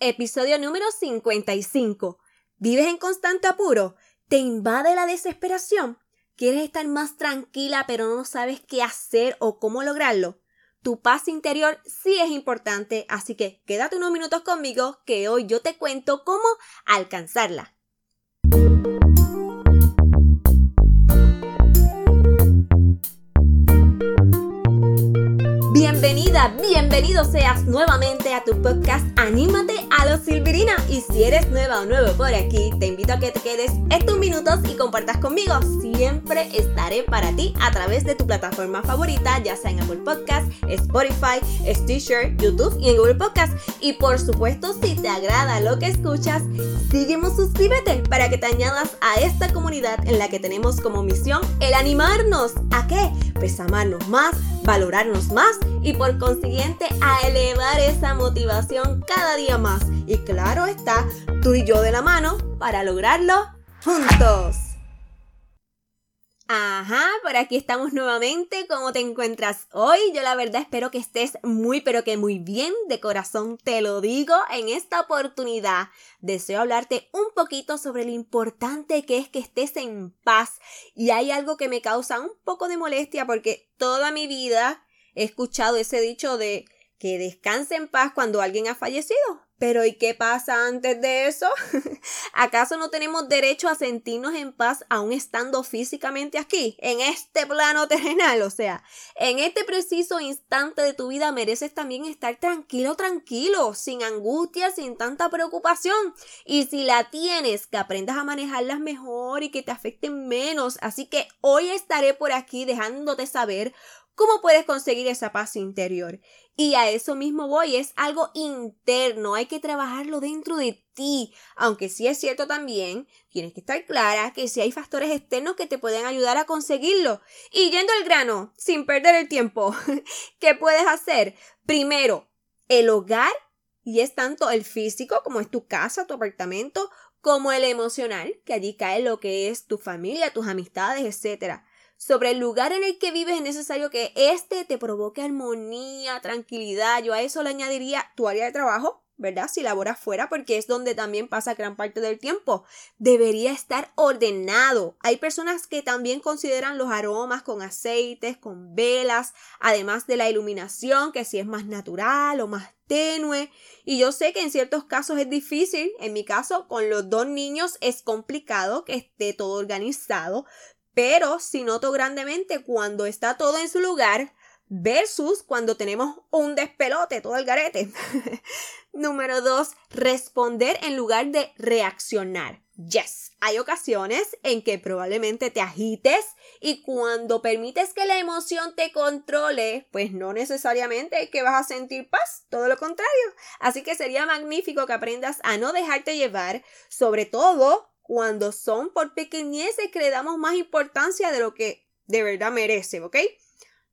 episodio número 55. ¿Vives en constante apuro? ¿Te invade la desesperación? ¿Quieres estar más tranquila pero no sabes qué hacer o cómo lograrlo? Tu paz interior sí es importante, así que quédate unos minutos conmigo que hoy yo te cuento cómo alcanzarla. Bienvenido seas nuevamente a tu podcast Anímate a los Silvirina. Y si eres nueva o nuevo por aquí, te invito a que te quedes estos minutos y compartas conmigo. Siempre estaré para ti a través de tu plataforma favorita, ya sea en Apple Podcast, Spotify, Stitcher, YouTube y en Google Podcast. Y por supuesto, si te agrada lo que escuchas, sígueme, suscríbete para que te añadas a esta comunidad en la que tenemos como misión el animarnos. ¿A qué? Pues amarnos más, valorarnos más y por consiguiente a elevar esa motivación cada día más. Y claro está, tú y yo de la mano para lograrlo juntos. Ajá, por aquí estamos nuevamente. ¿Cómo te encuentras hoy? Yo la verdad espero que estés muy pero que muy bien. De corazón te lo digo. En esta oportunidad deseo hablarte un poquito sobre lo importante que es que estés en paz. Y hay algo que me causa un poco de molestia porque toda mi vida he escuchado ese dicho de que descanse en paz cuando alguien ha fallecido. Pero ¿y qué pasa antes de eso? ¿Acaso no tenemos derecho a sentirnos en paz aún estando físicamente aquí, en este plano terrenal? O sea, en este preciso instante de tu vida mereces también estar tranquilo, tranquilo, sin angustia, sin tanta preocupación. Y si la tienes, que aprendas a manejarlas mejor y que te afecten menos. Así que hoy estaré por aquí dejándote saber ¿Cómo puedes conseguir esa paz interior? Y a eso mismo voy, es algo interno, hay que trabajarlo dentro de ti, aunque sí es cierto también, tienes que estar clara que si hay factores externos que te pueden ayudar a conseguirlo. Y yendo al grano, sin perder el tiempo, ¿qué puedes hacer? Primero, el hogar, y es tanto el físico como es tu casa, tu apartamento, como el emocional, que allí cae lo que es tu familia, tus amistades, etcétera sobre el lugar en el que vives es necesario que éste te provoque armonía, tranquilidad. Yo a eso le añadiría tu área de trabajo, ¿verdad? Si laboras fuera, porque es donde también pasa gran parte del tiempo. Debería estar ordenado. Hay personas que también consideran los aromas con aceites, con velas, además de la iluminación, que si es más natural o más tenue. Y yo sé que en ciertos casos es difícil. En mi caso, con los dos niños es complicado que esté todo organizado, pero si noto grandemente cuando está todo en su lugar versus cuando tenemos un despelote, todo el garete. Número dos, responder en lugar de reaccionar. Yes, hay ocasiones en que probablemente te agites y cuando permites que la emoción te controle, pues no necesariamente que vas a sentir paz, todo lo contrario. Así que sería magnífico que aprendas a no dejarte llevar, sobre todo cuando son por pequeñeces que le damos más importancia de lo que de verdad merece, ¿ok?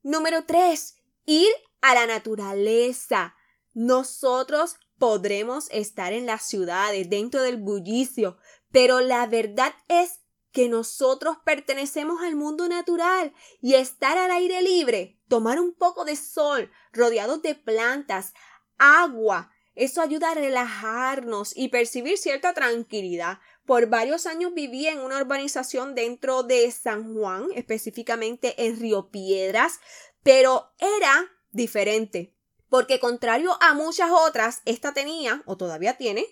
Número tres, ir a la naturaleza. Nosotros podremos estar en las ciudades, dentro del bullicio, pero la verdad es que nosotros pertenecemos al mundo natural y estar al aire libre, tomar un poco de sol, rodeados de plantas, agua, eso ayuda a relajarnos y percibir cierta tranquilidad, por varios años viví en una urbanización dentro de San Juan, específicamente en Río Piedras, pero era diferente, porque contrario a muchas otras, esta tenía, o todavía tiene,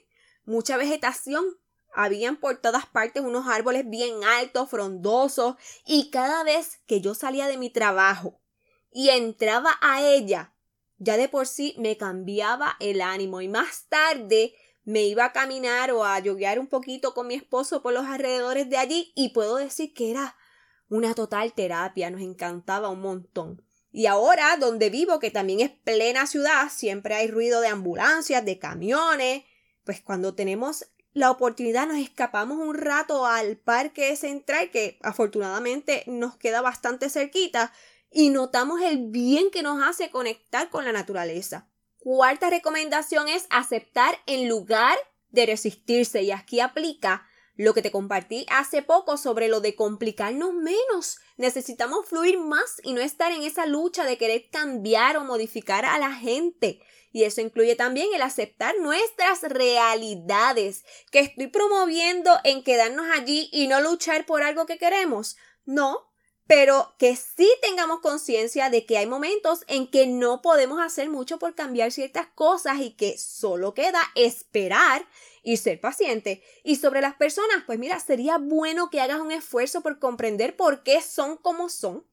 mucha vegetación. Habían por todas partes unos árboles bien altos, frondosos, y cada vez que yo salía de mi trabajo y entraba a ella, ya de por sí me cambiaba el ánimo y más tarde me iba a caminar o a yoguear un poquito con mi esposo por los alrededores de allí y puedo decir que era una total terapia, nos encantaba un montón. Y ahora, donde vivo, que también es plena ciudad, siempre hay ruido de ambulancias, de camiones, pues cuando tenemos la oportunidad nos escapamos un rato al parque central, que afortunadamente nos queda bastante cerquita, y notamos el bien que nos hace conectar con la naturaleza. Cuarta recomendación es aceptar en lugar de resistirse y aquí aplica lo que te compartí hace poco sobre lo de complicarnos menos. Necesitamos fluir más y no estar en esa lucha de querer cambiar o modificar a la gente. Y eso incluye también el aceptar nuestras realidades. Que estoy promoviendo en quedarnos allí y no luchar por algo que queremos. No, pero que sí tengamos conciencia de que hay momentos en que no podemos hacer mucho por cambiar ciertas cosas y que solo queda esperar y ser paciente. Y sobre las personas, pues mira, sería bueno que hagas un esfuerzo por comprender por qué son como son,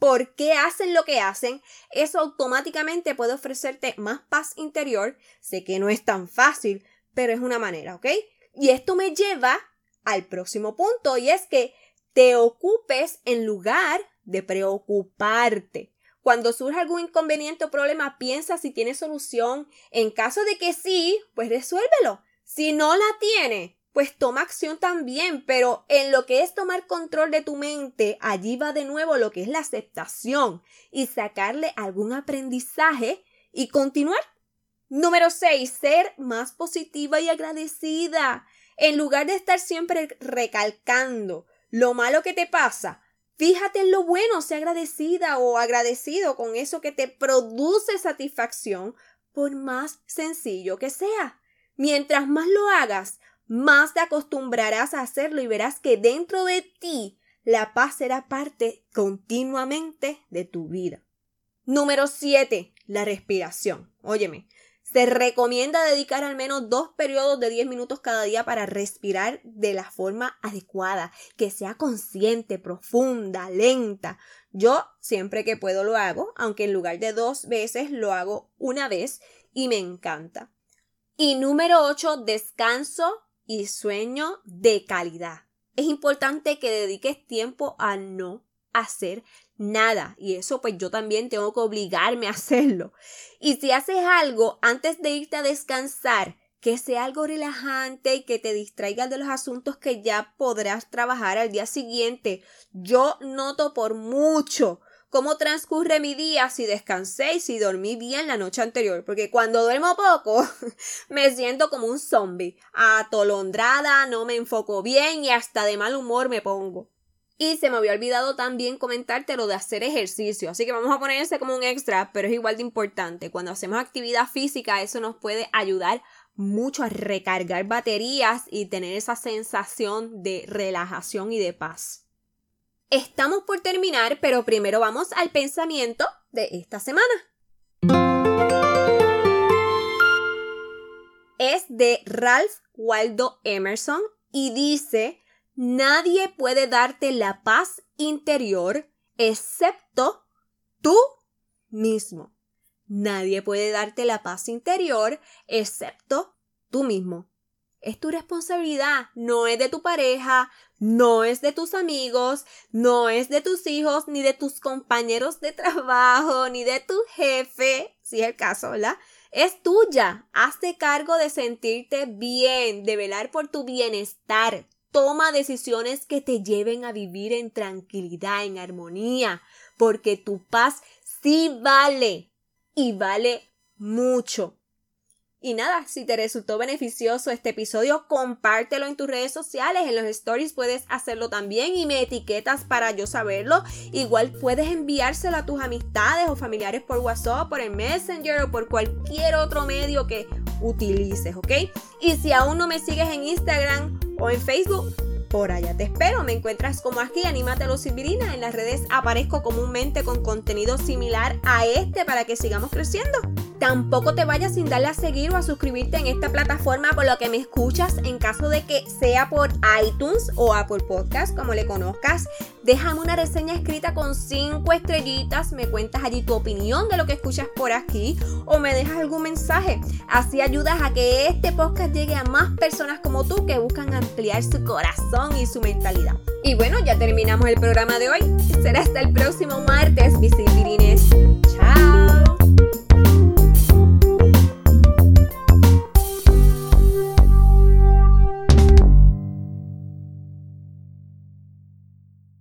por qué hacen lo que hacen. Eso automáticamente puede ofrecerte más paz interior. Sé que no es tan fácil, pero es una manera, ¿ok? Y esto me lleva al próximo punto y es que te ocupes en lugar de preocuparte. Cuando surge algún inconveniente o problema, piensa si tiene solución. En caso de que sí, pues resuélvelo. Si no la tiene, pues toma acción también, pero en lo que es tomar control de tu mente, allí va de nuevo lo que es la aceptación y sacarle algún aprendizaje y continuar. Número 6. Ser más positiva y agradecida. En lugar de estar siempre recalcando lo malo que te pasa, fíjate en lo bueno, sea agradecida o agradecido con eso que te produce satisfacción, por más sencillo que sea. Mientras más lo hagas, más te acostumbrarás a hacerlo y verás que dentro de ti la paz será parte continuamente de tu vida. Número 7. La respiración. Óyeme, se recomienda dedicar al menos dos periodos de 10 minutos cada día para respirar de la forma adecuada, que sea consciente, profunda, lenta. Yo siempre que puedo lo hago, aunque en lugar de dos veces lo hago una vez y me encanta. Y número 8, descanso y sueño de calidad. Es importante que dediques tiempo a no hacer nada. Y eso pues yo también tengo que obligarme a hacerlo. Y si haces algo antes de irte a descansar, que sea algo relajante y que te distraigas de los asuntos que ya podrás trabajar al día siguiente. Yo noto por mucho cómo transcurre mi día si descansé y si dormí bien la noche anterior, porque cuando duermo poco me siento como un zombie, atolondrada, no me enfoco bien y hasta de mal humor me pongo. Y se me había olvidado también comentarte lo de hacer ejercicio. Así que vamos a poner ese como un extra, pero es igual de importante. Cuando hacemos actividad física, eso nos puede ayudar mucho a recargar baterías y tener esa sensación de relajación y de paz. Estamos por terminar, pero primero vamos al pensamiento de esta semana. Es de Ralph Waldo Emerson y dice Nadie puede darte la paz interior excepto tú mismo. Nadie puede darte la paz interior excepto tú mismo. Es tu responsabilidad, no es de tu pareja, no es de tus amigos, no es de tus hijos, ni de tus compañeros de trabajo, ni de tu jefe, si es el caso, ¿verdad? Es tuya. Hazte cargo de sentirte bien, de velar por tu bienestar. Toma decisiones que te lleven a vivir en tranquilidad, en armonía, porque tu paz sí vale y vale mucho. Y nada, si te resultó beneficioso este episodio, compártelo en tus redes sociales, en los stories puedes hacerlo también y me etiquetas para yo saberlo. Igual puedes enviárselo a tus amistades o familiares por WhatsApp, por el Messenger o por cualquier otro medio que utilices, ¿ok? Y si aún no me sigues en Instagram o en Facebook, por allá te espero. Me encuentras como aquí, Anímate los. En las redes aparezco comúnmente con contenido similar a este para que sigamos creciendo. Tampoco te vayas sin darle a seguir o a suscribirte en esta plataforma por lo que me escuchas en caso de que sea por iTunes o Apple Podcast, como le conozcas. Déjame una reseña escrita con 5 estrellitas, me cuentas allí tu opinión de lo que escuchas por aquí o me dejas algún mensaje. Así ayudas a que este podcast llegue a más personas como tú que buscan ampliar su corazón y su mentalidad. Y bueno, ya terminamos el programa de hoy. Será hasta el próximo martes, mis Chao.